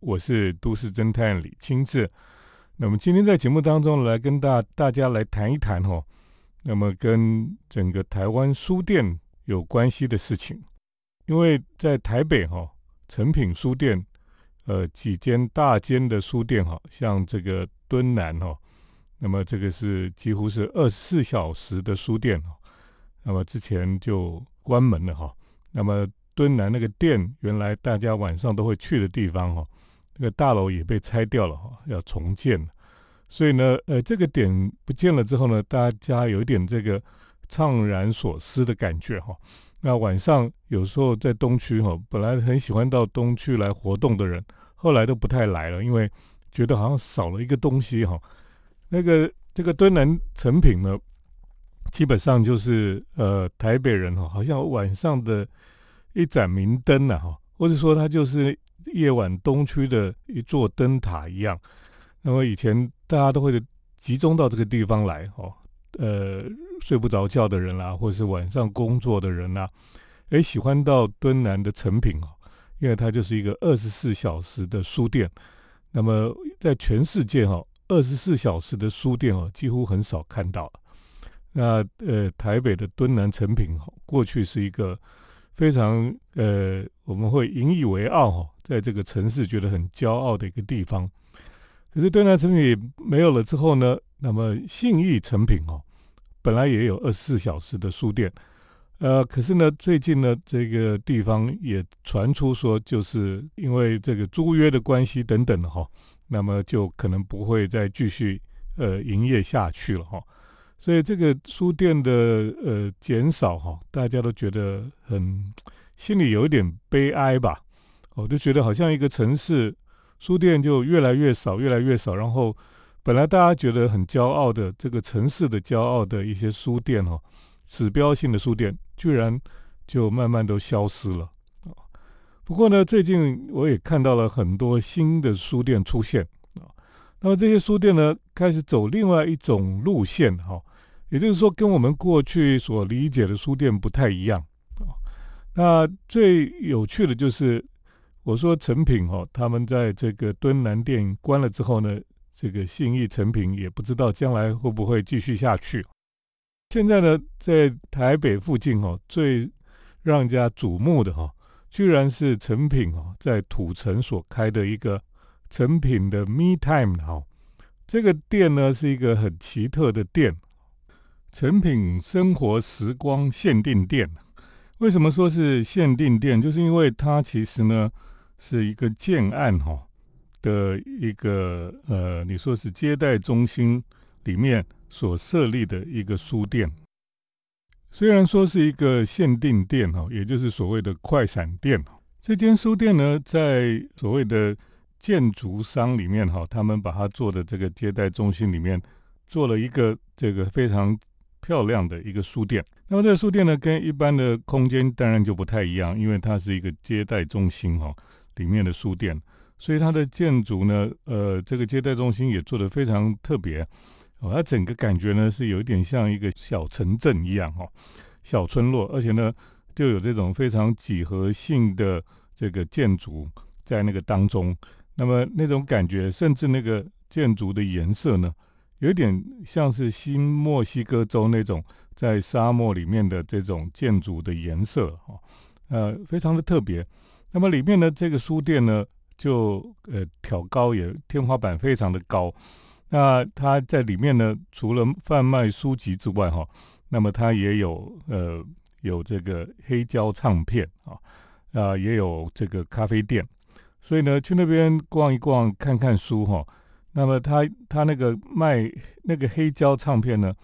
我是都市侦探李清志。那么今天在节目当中来跟大大家来谈一谈哈，那么跟整个台湾书店有关系的事情。因为在台北哈，诚品书店，呃，几间大间的书店哈，像这个敦南哈，那么这个是几乎是二十四小时的书店哈，那么之前就关门了哈，那么。敦南那个店，原来大家晚上都会去的地方哈，那个大楼也被拆掉了哈，要重建所以呢，呃，这个点不见了之后呢，大家有一点这个怅然所思的感觉哈。那晚上有时候在东区哈，本来很喜欢到东区来活动的人，后来都不太来了，因为觉得好像少了一个东西哈。那个这个敦南成品呢，基本上就是呃台北人哈，好像晚上的。一盏明灯呐，哈，或者说它就是夜晚东区的一座灯塔一样。那么以前大家都会集中到这个地方来，哦，呃，睡不着觉的人啦，或者是晚上工作的人啦，诶，喜欢到敦南的成品哦，因为它就是一个二十四小时的书店。那么在全世界哈，二十四小时的书店哦，几乎很少看到。那呃，台北的敦南成品哦过去是一个。非常呃，我们会引以为傲哈，在这个城市觉得很骄傲的一个地方。可是敦南成品没有了之后呢，那么信义成品哦，本来也有二十四小时的书店，呃，可是呢，最近呢，这个地方也传出说，就是因为这个租约的关系等等的哈，那么就可能不会再继续呃营业下去了哈。所以这个书店的呃减少哈，大家都觉得很心里有一点悲哀吧。我就觉得好像一个城市书店就越来越少，越来越少。然后本来大家觉得很骄傲的这个城市的骄傲的一些书店哈，指标性的书店，居然就慢慢都消失了。不过呢，最近我也看到了很多新的书店出现啊。那么这些书店呢，开始走另外一种路线哈。也就是说，跟我们过去所理解的书店不太一样啊。那最有趣的就是，我说成品哦，他们在这个敦南店关了之后呢，这个信义成品也不知道将来会不会继续下去。现在呢，在台北附近哦，最让人家瞩目的哈，居然是成品哦，在土城所开的一个成品的 Me Time 哈。这个店呢，是一个很奇特的店。成品生活时光限定店，为什么说是限定店？就是因为它其实呢是一个建案哈的一个呃，你说是接待中心里面所设立的一个书店。虽然说是一个限定店哈，也就是所谓的快闪店。这间书店呢，在所谓的建筑商里面哈，他们把它做的这个接待中心里面做了一个这个非常。漂亮的一个书店，那么这个书店呢，跟一般的空间当然就不太一样，因为它是一个接待中心哈，里面的书店，所以它的建筑呢，呃，这个接待中心也做得非常特别，哦，它整个感觉呢是有一点像一个小城镇一样哈，小村落，而且呢就有这种非常几何性的这个建筑在那个当中，那么那种感觉，甚至那个建筑的颜色呢。有点像是新墨西哥州那种在沙漠里面的这种建筑的颜色哈，呃，非常的特别。那么里面呢，这个书店呢，就呃挑高也天花板非常的高。那它在里面呢，除了贩卖书籍之外哈，那么它也有呃有这个黑胶唱片啊，啊也有这个咖啡店。所以呢，去那边逛一逛，看看书哈。那么他他那个卖那个黑胶唱片呢，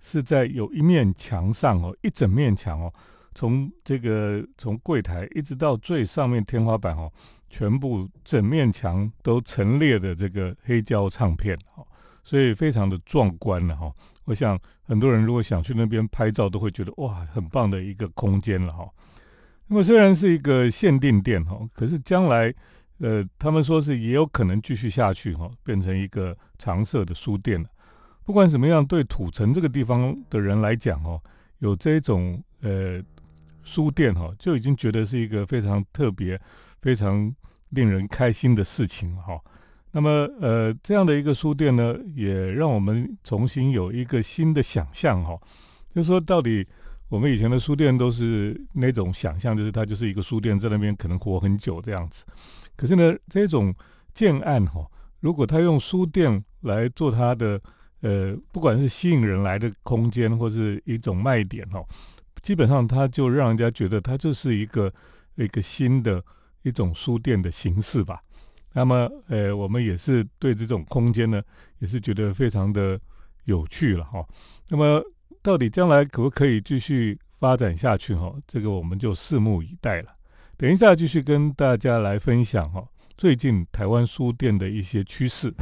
是在有一面墙上哦，一整面墙哦，从这个从柜台一直到最上面天花板哦，全部整面墙都陈列的这个黑胶唱片哦，所以非常的壮观了哈。我想很多人如果想去那边拍照，都会觉得哇，很棒的一个空间了哈。那么虽然是一个限定店哈，可是将来。呃，他们说是也有可能继续下去哈，变成一个常设的书店了。不管怎么样，对土城这个地方的人来讲哦，有这种呃书店哈，就已经觉得是一个非常特别、非常令人开心的事情哈。那么呃，这样的一个书店呢，也让我们重新有一个新的想象哈，就是说到底我们以前的书店都是那种想象，就是它就是一个书店，在那边可能活很久这样子。可是呢，这种建案哈，如果他用书店来做它的呃，不管是吸引人来的空间，或是一种卖点哈，基本上它就让人家觉得它就是一个一个新的一种书店的形式吧。那么，呃，我们也是对这种空间呢，也是觉得非常的有趣了哈。那么，到底将来可不可以继续发展下去哈？这个我们就拭目以待了。等一下继续跟大家来分享哈，最近台湾书店的一些趋势。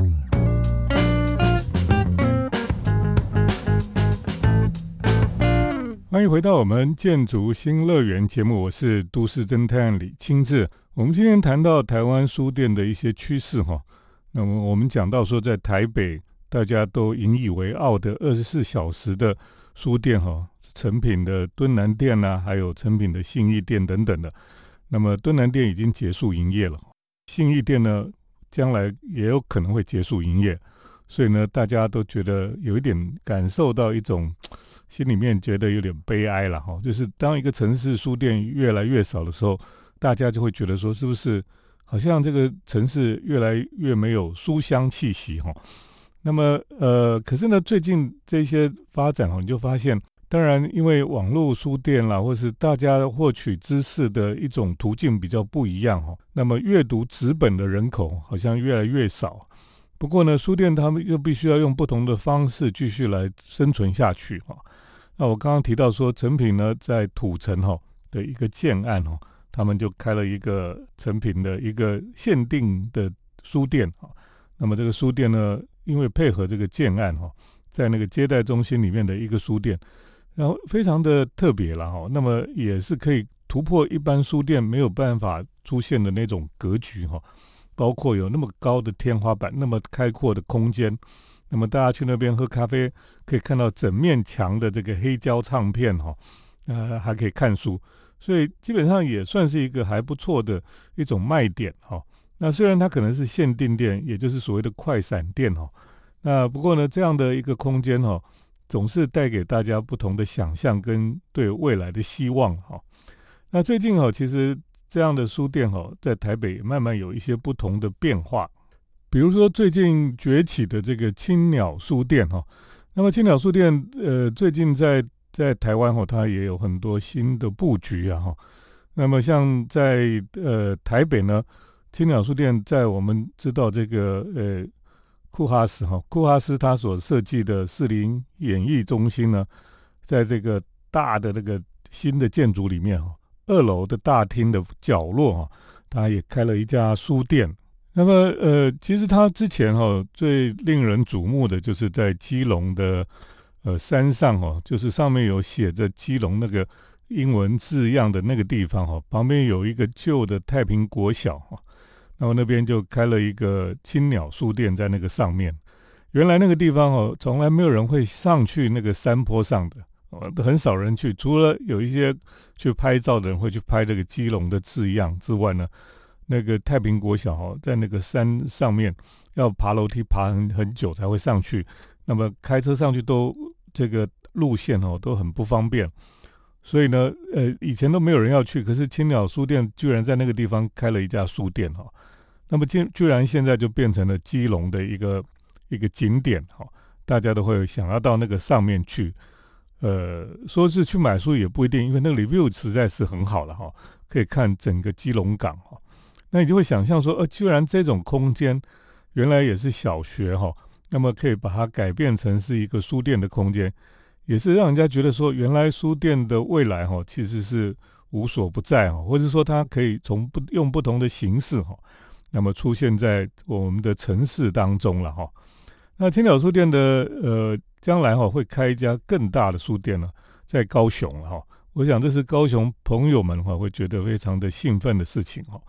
欢迎回到我们建筑新乐园节目，我是都市侦探李清志。我们今天谈到台湾书店的一些趋势哈，那么我们讲到说，在台北大家都引以为傲的二十四小时的书店哈，成品的敦南店呐，还有成品的信义店等等的。那么敦南店已经结束营业了，信义店呢，将来也有可能会结束营业，所以呢，大家都觉得有一点感受到一种心里面觉得有点悲哀了哈，就是当一个城市书店越来越少的时候。大家就会觉得说，是不是好像这个城市越来越没有书香气息哈？那么呃，可是呢，最近这些发展哈，你就发现，当然因为网络书店啦，或是大家获取知识的一种途径比较不一样哈，那么阅读纸本的人口好像越来越少。不过呢，书店他们又必须要用不同的方式继续来生存下去哈。那我刚刚提到说，成品呢在土城哈的一个建案哈。他们就开了一个成品的一个限定的书店啊，那么这个书店呢，因为配合这个建案哈，在那个接待中心里面的一个书店，然后非常的特别了哈，那么也是可以突破一般书店没有办法出现的那种格局哈，包括有那么高的天花板，那么开阔的空间，那么大家去那边喝咖啡，可以看到整面墙的这个黑胶唱片哈，呃，还可以看书。所以基本上也算是一个还不错的一种卖点哈。那虽然它可能是限定店，也就是所谓的快闪店哈。那不过呢，这样的一个空间哈，总是带给大家不同的想象跟对未来的希望哈。那最近哈，其实这样的书店哈，在台北慢慢有一些不同的变化。比如说最近崛起的这个青鸟书店哈。那么青鸟书店呃，最近在在台湾哈，它也有很多新的布局啊哈。那么像在呃台北呢，青鸟书店在我们知道这个呃库哈斯哈库哈斯他所设计的士林演艺中心呢，在这个大的那个新的建筑里面哈，二楼的大厅的角落哈，他也开了一家书店。那么呃，其实他之前哈最令人瞩目的就是在基隆的。呃，山上哦，就是上面有写着基隆那个英文字样的那个地方哈，旁边有一个旧的太平国小哈，然后那边就开了一个青鸟书店在那个上面。原来那个地方哦，从来没有人会上去那个山坡上的，哦，很少人去，除了有一些去拍照的人会去拍这个基隆的字样之外呢，那个太平国小哦，在那个山上面要爬楼梯爬很很久才会上去。那么开车上去都这个路线哦都很不方便，所以呢，呃，以前都没有人要去，可是青鸟书店居然在那个地方开了一家书店哈，那么竟居然现在就变成了基隆的一个一个景点哈，大家都会想要到那个上面去，呃，说是去买书也不一定，因为那个 review 实在是很好了哈，可以看整个基隆港哈，那你就会想象说，呃，居然这种空间原来也是小学哈。那么可以把它改变成是一个书店的空间，也是让人家觉得说，原来书店的未来哈，其实是无所不在哈，或者说它可以从不用不同的形式哈，那么出现在我们的城市当中了哈。那青鸟书店的呃，将来哈会开一家更大的书店呢，在高雄哈，我想这是高雄朋友们哈会觉得非常的兴奋的事情哈。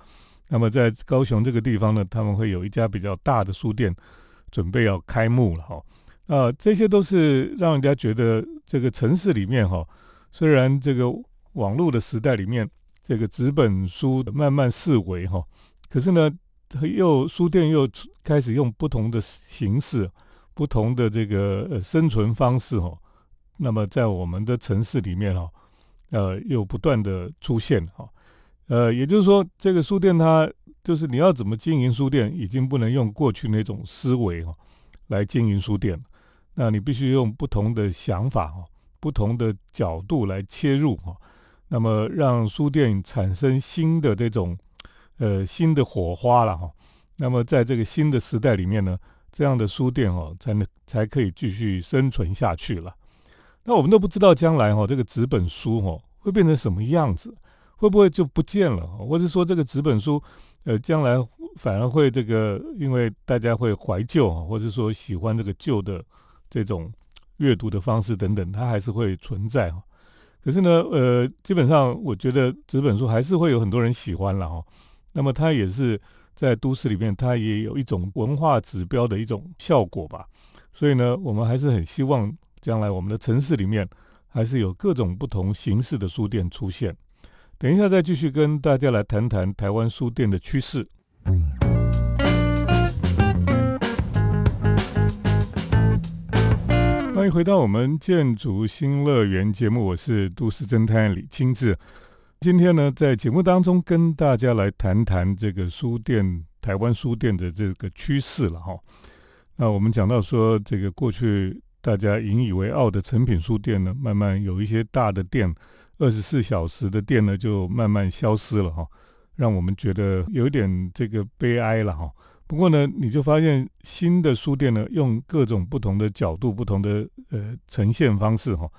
那么在高雄这个地方呢，他们会有一家比较大的书店。准备要开幕了哈，啊，这些都是让人家觉得这个城市里面哈，虽然这个网络的时代里面，这个纸本书慢慢式微哈，可是呢，又书店又开始用不同的形式、不同的这个呃生存方式哦。那么在我们的城市里面哈，呃，又不断的出现哈，呃，也就是说，这个书店它就是你要怎么经营书店，已经不能用过去那种思维哈来经营书店，那你必须用不同的想法哈，不同的角度来切入哈，那么让书店产生新的这种呃新的火花了哈，那么在这个新的时代里面呢，这样的书店哦才能才可以继续生存下去了。那我们都不知道将来哈这个纸本书哈会变成什么样子，会不会就不见了？或者说这个纸本书呃将来反而会这个，因为大家会怀旧啊或者说喜欢这个旧的这种阅读的方式等等，它还是会存在哈。可是呢，呃，基本上我觉得纸本书还是会有很多人喜欢了哈。那么它也是在都市里面，它也有一种文化指标的一种效果吧。所以呢，我们还是很希望。将来我们的城市里面还是有各种不同形式的书店出现。等一下再继续跟大家来谈谈台湾书店的趋势。欢迎回到我们建筑新乐园节目，我是都市侦探李清志。今天呢，在节目当中跟大家来谈谈这个书店，台湾书店的这个趋势了哈。那我们讲到说，这个过去。大家引以为傲的成品书店呢，慢慢有一些大的店，二十四小时的店呢，就慢慢消失了哈，让我们觉得有一点这个悲哀了哈。不过呢，你就发现新的书店呢，用各种不同的角度、不同的呃呈现方式哈，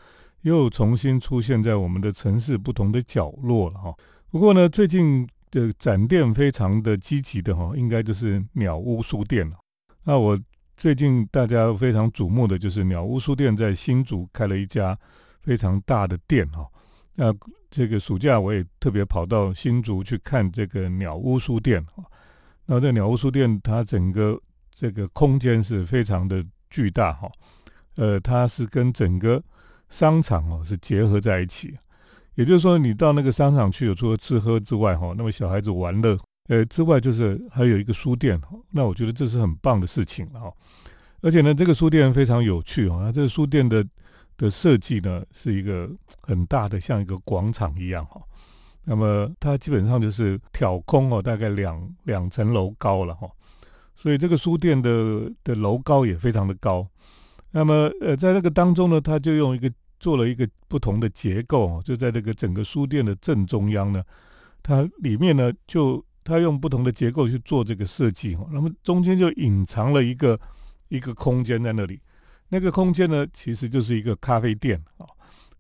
又重新出现在我们的城市不同的角落了哈。不过呢，最近的展店非常的积极的哈，应该就是鸟屋书店了。那我。最近大家非常瞩目的就是鸟屋书店在新竹开了一家非常大的店哈。那这个暑假我也特别跑到新竹去看这个鸟屋书店哈。那这鸟屋书店它整个这个空间是非常的巨大哈。呃，它是跟整个商场哦是结合在一起，也就是说你到那个商场去，有除了吃喝之外哈，那么小孩子玩乐。呃，之外就是还有一个书店，那我觉得这是很棒的事情了哈。而且呢，这个书店非常有趣哦。那这个书店的的设计呢，是一个很大的，像一个广场一样哈。那么它基本上就是挑空哦，大概两两层楼高了哈。所以这个书店的的楼高也非常的高。那么呃，在那个当中呢，它就用一个做了一个不同的结构，就在这个整个书店的正中央呢，它里面呢就。它用不同的结构去做这个设计，那么中间就隐藏了一个一个空间在那里，那个空间呢其实就是一个咖啡店啊，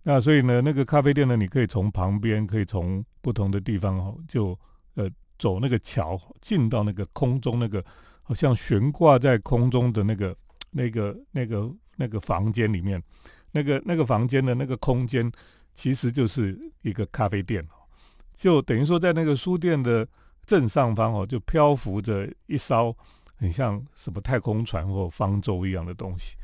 那所以呢那个咖啡店呢，你可以从旁边可以从不同的地方哦，就呃走那个桥进到那个空中那个好像悬挂在空中的那个那个那个那个房间里面，那个那个房间的那个空间其实就是一个咖啡店就等于说在那个书店的。正上方哦，就漂浮着一艘很像什么太空船或方舟一样的东西，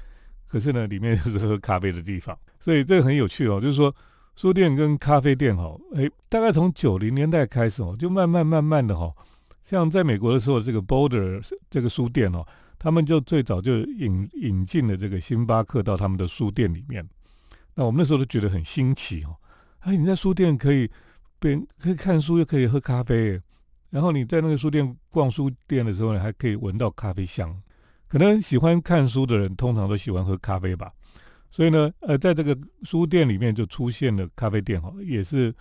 可是呢，里面就是喝咖啡的地方，所以这个很有趣哦。就是说，书店跟咖啡店哈，哎，大概从九零年代开始哦，就慢慢慢慢的哈，像在美国的时候，这个 border 这个书店哦，他们就最早就引引进了这个星巴克到他们的书店里面，那我们那时候都觉得很新奇哦，哎，你在书店可以边可以看书又可以喝咖啡。然后你在那个书店逛书店的时候呢，还可以闻到咖啡香。可能喜欢看书的人通常都喜欢喝咖啡吧。所以呢，呃，在这个书店里面就出现了咖啡店哈，也是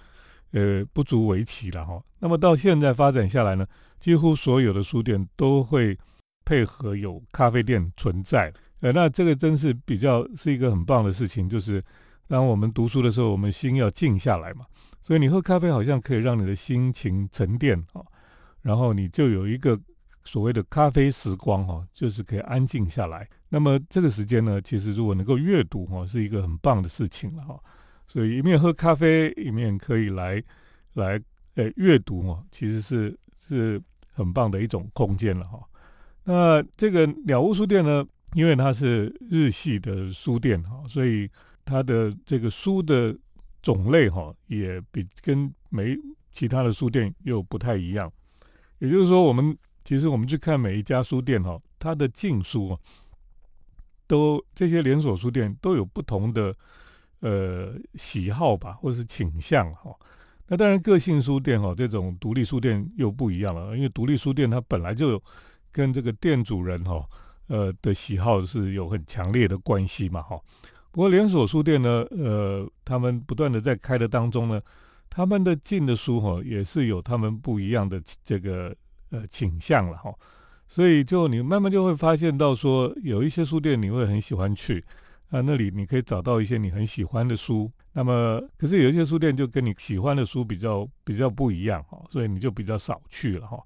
呃不足为奇了哈。那么到现在发展下来呢，几乎所有的书店都会配合有咖啡店存在。呃，那这个真是比较是一个很棒的事情，就是当我们读书的时候，我们心要静下来嘛。所以你喝咖啡好像可以让你的心情沉淀啊。然后你就有一个所谓的咖啡时光哈，就是可以安静下来。那么这个时间呢，其实如果能够阅读哈，是一个很棒的事情了哈。所以一面喝咖啡，一面可以来来呃阅读哦，其实是是很棒的一种空间了哈。那这个鸟屋书店呢，因为它是日系的书店哈，所以它的这个书的种类哈，也比跟没其他的书店又不太一样。也就是说，我们其实我们去看每一家书店哈，它的进书都这些连锁书店都有不同的呃喜好吧，或者是倾向哈。那当然，个性书店哈，这种独立书店又不一样了，因为独立书店它本来就有跟这个店主人哈。呃的喜好是有很强烈的关系嘛，哈。不过连锁书店呢，呃，他们不断的在开的当中呢，他们的进的书哈，也是有他们不一样的这个呃倾向了哈。所以就你慢慢就会发现到说，有一些书店你会很喜欢去啊，那里你可以找到一些你很喜欢的书。那么可是有一些书店就跟你喜欢的书比较比较不一样哈，所以你就比较少去了哈。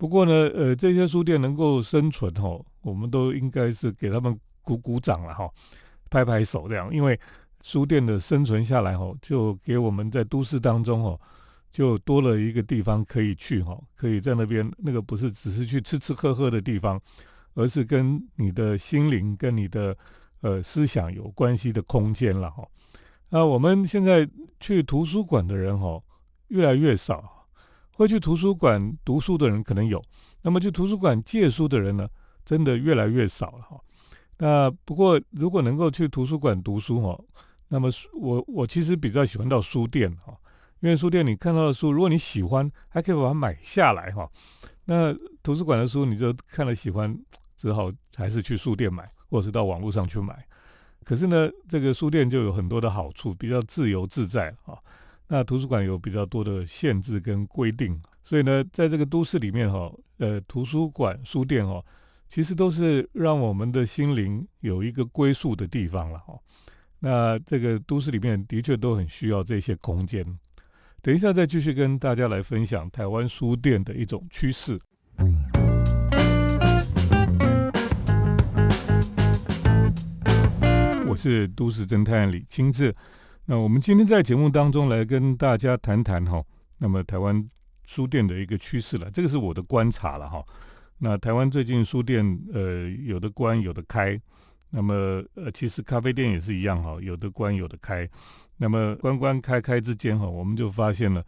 不过呢，呃，这些书店能够生存哈，我们都应该是给他们鼓鼓掌了哈，拍拍手这样，因为书店的生存下来哈，就给我们在都市当中哦，就多了一个地方可以去哈，可以在那边那个不是只是去吃吃喝喝的地方，而是跟你的心灵跟你的呃思想有关系的空间了哈。那我们现在去图书馆的人哈，越来越少。会去图书馆读书的人可能有，那么去图书馆借书的人呢，真的越来越少了哈。那不过如果能够去图书馆读书哈，那么我我其实比较喜欢到书店哈，因为书店你看到的书，如果你喜欢，还可以把它买下来哈。那图书馆的书你就看了喜欢，只好还是去书店买，或者是到网络上去买。可是呢，这个书店就有很多的好处，比较自由自在啊。那图书馆有比较多的限制跟规定，所以呢，在这个都市里面哈，呃，图书馆、书店哈，其实都是让我们的心灵有一个归宿的地方了哈。那这个都市里面的确都很需要这些空间。等一下再继续跟大家来分享台湾书店的一种趋势。我是都市侦探李清志。那我们今天在节目当中来跟大家谈谈哈，那么台湾书店的一个趋势了，这个是我的观察了哈。那台湾最近书店呃有的关有的开，那么呃其实咖啡店也是一样哈，有的关有的开。那么关关开开之间哈，我们就发现了，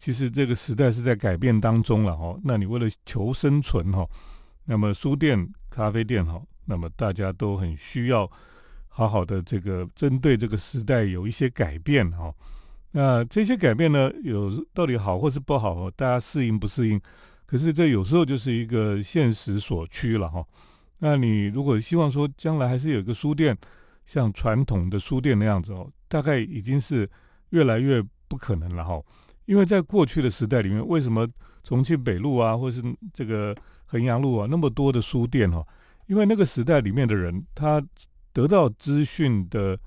其实这个时代是在改变当中了哈。那你为了求生存哈，那么书店、咖啡店哈，那么大家都很需要。好好的这个针对这个时代有一些改变哈，那这些改变呢，有到底好或是不好，大家适应不适应？可是这有时候就是一个现实所趋了哈。那你如果希望说将来还是有一个书店，像传统的书店那样子哦，大概已经是越来越不可能了哈。因为在过去的时代里面，为什么重庆北路啊，或是这个衡阳路啊那么多的书店哈？因为那个时代里面的人他。得到资讯的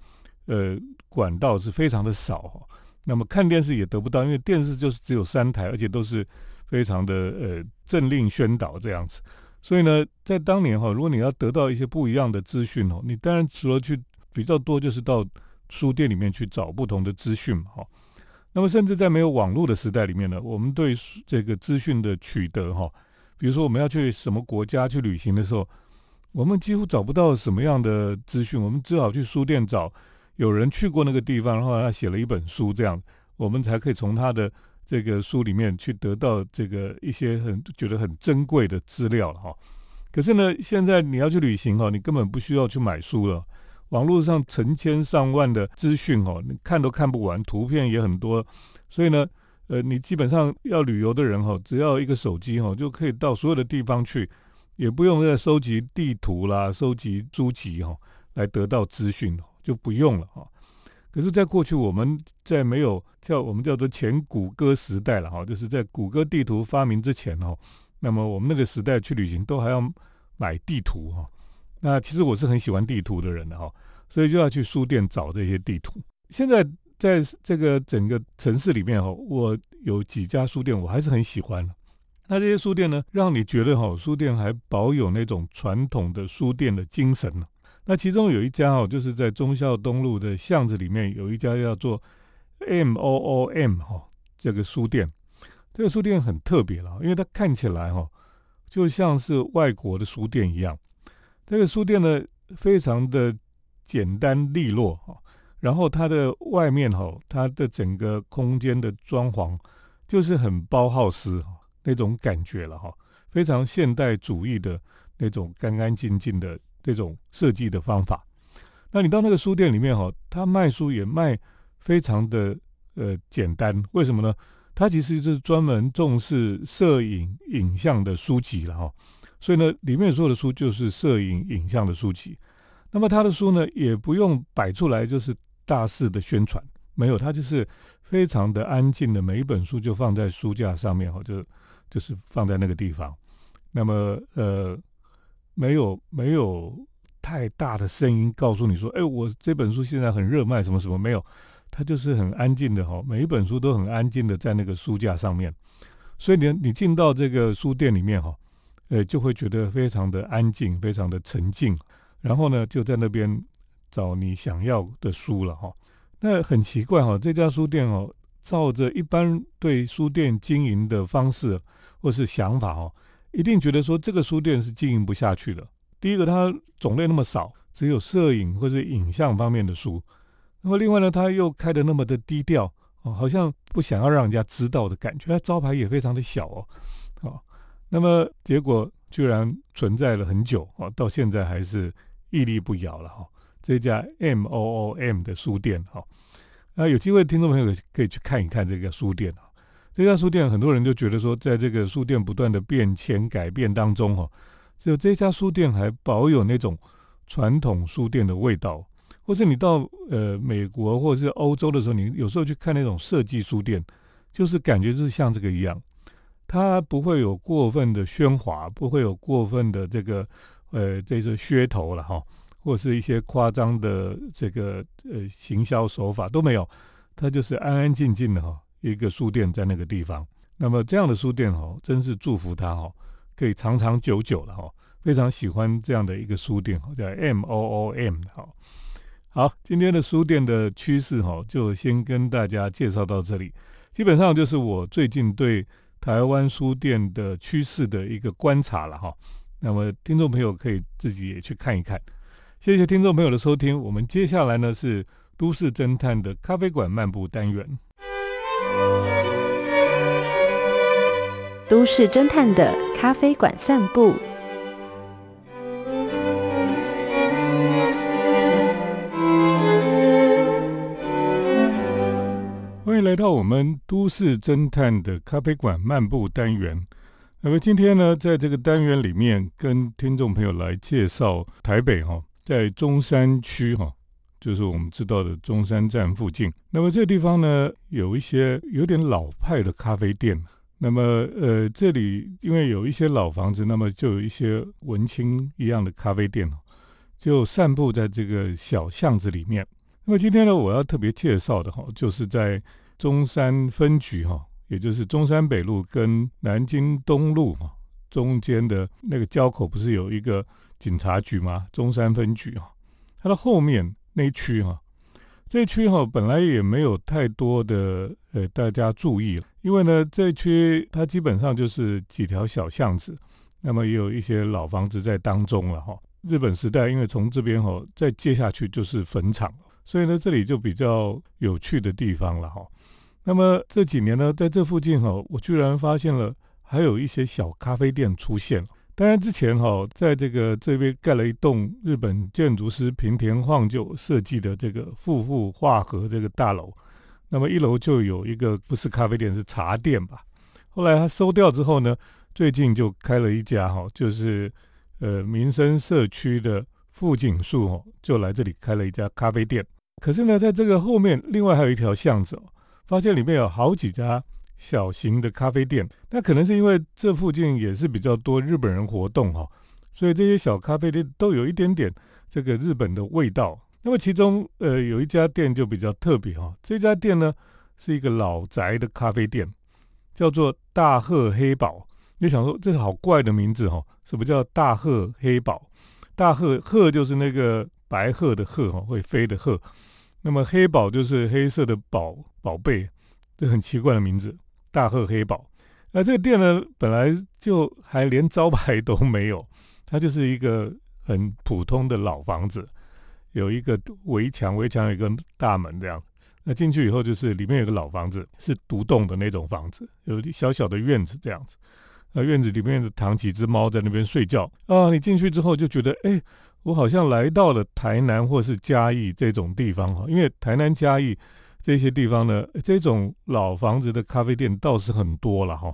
呃管道是非常的少，那么看电视也得不到，因为电视就是只有三台，而且都是非常的呃政令宣导这样子。所以呢，在当年哈，如果你要得到一些不一样的资讯哦，你当然除了去比较多，就是到书店里面去找不同的资讯哈。那么甚至在没有网络的时代里面呢，我们对这个资讯的取得哈，比如说我们要去什么国家去旅行的时候。我们几乎找不到什么样的资讯，我们只好去书店找有人去过那个地方，然后他写了一本书，这样我们才可以从他的这个书里面去得到这个一些很觉得很珍贵的资料哈。可是呢，现在你要去旅行哈，你根本不需要去买书了，网络上成千上万的资讯哦，你看都看不完，图片也很多，所以呢，呃，你基本上要旅游的人哈，只要一个手机哈，就可以到所有的地方去。也不用再收集地图啦，收集书籍哈，来得到资讯就不用了哈。可是，在过去我们在没有叫我们叫做前谷歌时代了哈，就是在谷歌地图发明之前哈，那么我们那个时代去旅行都还要买地图哈。那其实我是很喜欢地图的人的哈，所以就要去书店找这些地图。现在在这个整个城市里面哈，我有几家书店我还是很喜欢。那这些书店呢，让你觉得哈，书店还保有那种传统的书店的精神呢。那其中有一家哦，就是在忠孝东路的巷子里面有一家叫做 M O O M 哈这个书店。这个书店很特别了，因为它看起来哈，就像是外国的书店一样。这个书店呢，非常的简单利落哈，然后它的外面哈，它的整个空间的装潢就是很包浩斯哈。那种感觉了哈，非常现代主义的那种干干净净的这种设计的方法。那你到那个书店里面哈，他卖书也卖非常的呃简单，为什么呢？他其实是专门重视摄影影像的书籍了哈，所以呢，里面所有的书就是摄影影像的书籍。那么他的书呢，也不用摆出来就是大肆的宣传，没有，他就是非常的安静的，每一本书就放在书架上面哈，就就是放在那个地方。那么呃，没有没有太大的声音告诉你说，哎，我这本书现在很热卖，什么什么没有。它就是很安静的哈，每一本书都很安静的在那个书架上面，所以你你进到这个书店里面哈，呃，就会觉得非常的安静，非常的沉静，然后呢，就在那边找你想要的书了哈。那很奇怪哈，这家书店哦，照着一般对书店经营的方式或是想法哦，一定觉得说这个书店是经营不下去的。第一个，它种类那么少，只有摄影或者影像方面的书。那么另外呢，它又开的那么的低调哦，好像不想要让人家知道的感觉。它招牌也非常的小哦，哦，那么结果居然存在了很久哦，到现在还是屹立不摇了哈。这家 M O O M 的书店哈，那有机会听众朋友可以去看一看这个书店啊。这家书店很多人就觉得说，在这个书店不断的变迁改变当中哈，只有这家书店还保有那种传统书店的味道。或是你到呃美国或者是欧洲的时候，你有时候去看那种设计书店，就是感觉就是像这个一样，它不会有过分的喧哗，不会有过分的这个呃这个噱头了哈，或是一些夸张的这个呃行销手法都没有，它就是安安静静的哈一个书店在那个地方。那么这样的书店哦，真是祝福它哦，可以长长久久了哈，非常喜欢这样的一个书店，叫 M O O M。好，今天的书店的趋势哈，就先跟大家介绍到这里。基本上就是我最近对台湾书店的趋势的一个观察了哈。那么听众朋友可以自己也去看一看。谢谢听众朋友的收听。我们接下来呢是都市侦探的咖啡馆漫步单元。都市侦探的咖啡馆散步。欢迎来到我们都市侦探的咖啡馆漫步单元，那么今天呢，在这个单元里面，跟听众朋友来介绍台北哈，在中山区哈，就是我们知道的中山站附近。那么这个地方呢，有一些有点老派的咖啡店。那么呃，这里因为有一些老房子，那么就有一些文青一样的咖啡店就散布在这个小巷子里面。那么今天呢，我要特别介绍的哈，就是在中山分局哈，也就是中山北路跟南京东路哈中间的那个交口，不是有一个警察局吗？中山分局啊，它的后面那区哈，这区哈本来也没有太多的呃大家注意，因为呢这区它基本上就是几条小巷子，那么也有一些老房子在当中了哈。日本时代因为从这边哈再接下去就是坟场，所以呢这里就比较有趣的地方了哈。那么这几年呢，在这附近哈，我居然发现了还有一些小咖啡店出现了。当然之前哈，在这个这边盖了一栋日本建筑师平田晃就设计的这个富富化合这个大楼，那么一楼就有一个不是咖啡店是茶店吧。后来他收掉之后呢，最近就开了一家哈，就是呃民生社区的富锦树哦，就来这里开了一家咖啡店。可是呢，在这个后面另外还有一条巷子哦。发现里面有好几家小型的咖啡店，那可能是因为这附近也是比较多日本人活动哈，所以这些小咖啡店都有一点点这个日本的味道。那么其中呃有一家店就比较特别哈，这家店呢是一个老宅的咖啡店，叫做大鹤黑宝。你想说这是好怪的名字哈？什么叫大鹤黑宝？大鹤鹤就是那个白鹤的鹤哈，会飞的鹤。那么黑宝就是黑色的宝宝贝，这很奇怪的名字，大鹤黑宝。那这个店呢，本来就还连招牌都没有，它就是一个很普通的老房子，有一个围墙，围墙有一个大门这样。那进去以后就是里面有个老房子，是独栋的那种房子，有小小的院子这样子。那院子里面躺几只猫在那边睡觉啊！你进去之后就觉得，哎，我好像来到了台南或是嘉义这种地方哈。因为台南嘉义这些地方呢，这种老房子的咖啡店倒是很多了哈。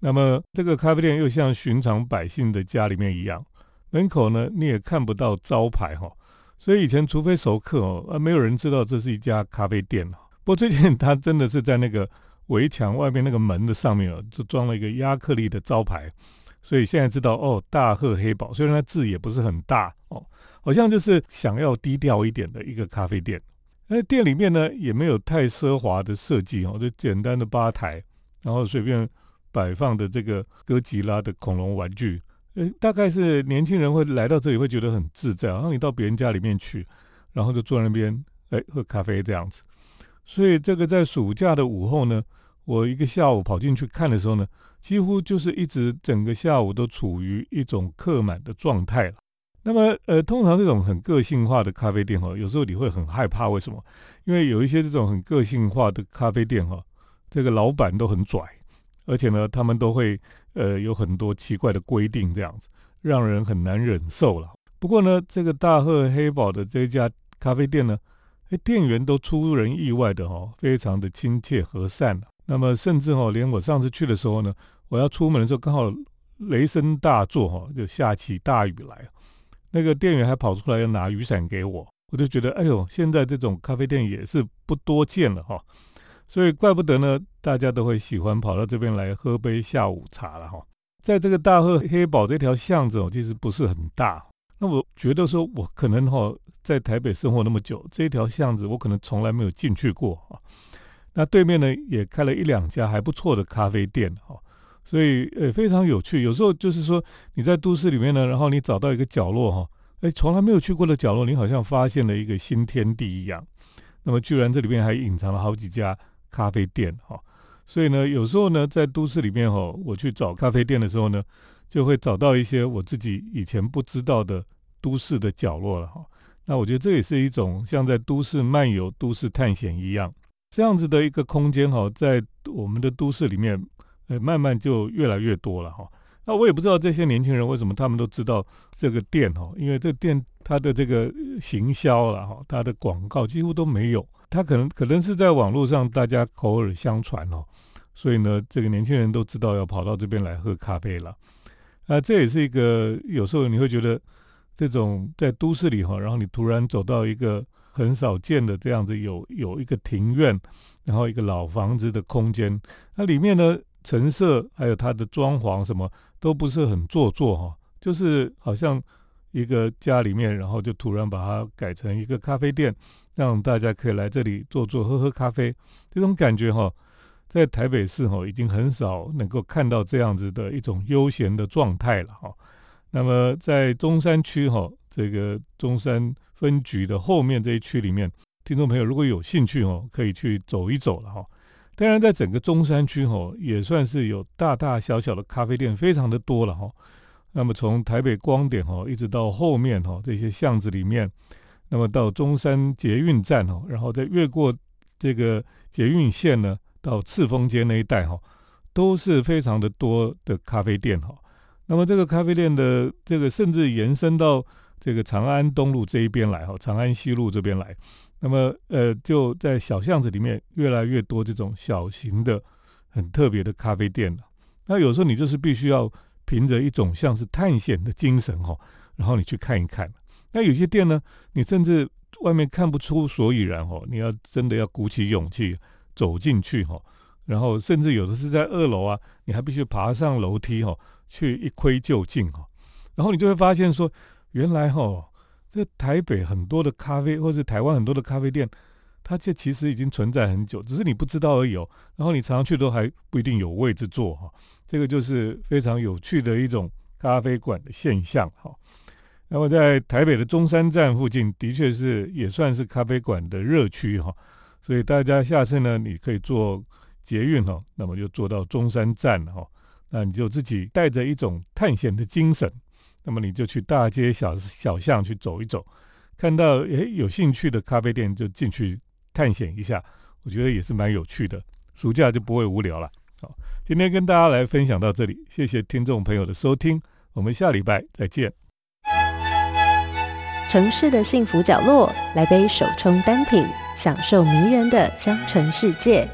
那么这个咖啡店又像寻常百姓的家里面一样，门口呢你也看不到招牌哈。所以以前除非熟客哦，啊，没有人知道这是一家咖啡店不过最近他真的是在那个。围墙外面那个门的上面哦，就装了一个亚克力的招牌，所以现在知道哦，大鹤黑宝虽然它字也不是很大哦，好像就是想要低调一点的一个咖啡店。那店里面呢也没有太奢华的设计哦，就简单的吧台，然后随便摆放的这个哥吉拉的恐龙玩具，呃，大概是年轻人会来到这里会觉得很自在，然后你到别人家里面去，然后就坐在那边哎喝咖啡这样子。所以这个在暑假的午后呢，我一个下午跑进去看的时候呢，几乎就是一直整个下午都处于一种客满的状态了。那么，呃，通常这种很个性化的咖啡店哈，有时候你会很害怕，为什么？因为有一些这种很个性化的咖啡店哈，这个老板都很拽，而且呢，他们都会呃有很多奇怪的规定，这样子让人很难忍受了。不过呢，这个大鹤黑宝的这家咖啡店呢。哎，店员都出人意外的哈，非常的亲切和善。那么甚至哈，连我上次去的时候呢，我要出门的时候刚好雷声大作哈，就下起大雨来，那个店员还跑出来要拿雨伞给我，我就觉得哎呦，现在这种咖啡店也是不多见了哈，所以怪不得呢，大家都会喜欢跑到这边来喝杯下午茶了哈。在这个大河黑宝这条巷子哦，其实不是很大，那我觉得说我可能哈。在台北生活那么久，这一条巷子我可能从来没有进去过啊。那对面呢也开了一两家还不错的咖啡店哈，所以呃非常有趣。有时候就是说你在都市里面呢，然后你找到一个角落哈，哎从来没有去过的角落，你好像发现了一个新天地一样。那么居然这里面还隐藏了好几家咖啡店哈，所以呢有时候呢在都市里面哈，我去找咖啡店的时候呢，就会找到一些我自己以前不知道的都市的角落了哈。那我觉得这也是一种像在都市漫游、都市探险一样，这样子的一个空间哈，在我们的都市里面，呃，慢慢就越来越多了哈。那我也不知道这些年轻人为什么他们都知道这个店哈，因为这店它的这个行销了哈，它的广告几乎都没有，它可能可能是在网络上大家口耳相传哦，所以呢，这个年轻人都知道要跑到这边来喝咖啡了。啊，这也是一个有时候你会觉得。这种在都市里哈，然后你突然走到一个很少见的这样子有有一个庭院，然后一个老房子的空间，那里面呢陈设还有它的装潢什么都不是很做作哈，就是好像一个家里面，然后就突然把它改成一个咖啡店，让大家可以来这里坐坐喝喝咖啡，这种感觉哈，在台北市哈已经很少能够看到这样子的一种悠闲的状态了哈。那么在中山区哈，这个中山分局的后面这一区里面，听众朋友如果有兴趣哦，可以去走一走了哈。当然，在整个中山区哈，也算是有大大小小的咖啡店，非常的多了哈。那么从台北光点哈，一直到后面哈这些巷子里面，那么到中山捷运站哈，然后再越过这个捷运线呢，到赤峰街那一带哈，都是非常的多的咖啡店哈。那么这个咖啡店的这个甚至延伸到这个长安东路这一边来哈，长安西路这边来，那么呃就在小巷子里面越来越多这种小型的很特别的咖啡店了。那有时候你就是必须要凭着一种像是探险的精神哈，然后你去看一看。那有些店呢，你甚至外面看不出所以然哦，你要真的要鼓起勇气走进去哈，然后甚至有的是在二楼啊，你还必须爬上楼梯哈。去一窥究竟哈，然后你就会发现说，原来哈，这台北很多的咖啡，或是台湾很多的咖啡店，它这其实已经存在很久，只是你不知道而已哦。然后你常常去都还不一定有位置坐哈，这个就是非常有趣的一种咖啡馆的现象哈。那么在台北的中山站附近，的确是也算是咖啡馆的热区哈，所以大家下次呢，你可以坐捷运哈，那么就坐到中山站哈。那你就自己带着一种探险的精神，那么你就去大街小小巷去走一走，看到诶有兴趣的咖啡店就进去探险一下，我觉得也是蛮有趣的，暑假就不会无聊了。好，今天跟大家来分享到这里，谢谢听众朋友的收听，我们下礼拜再见。城市的幸福角落，来杯手冲单品，享受迷人的香醇世界。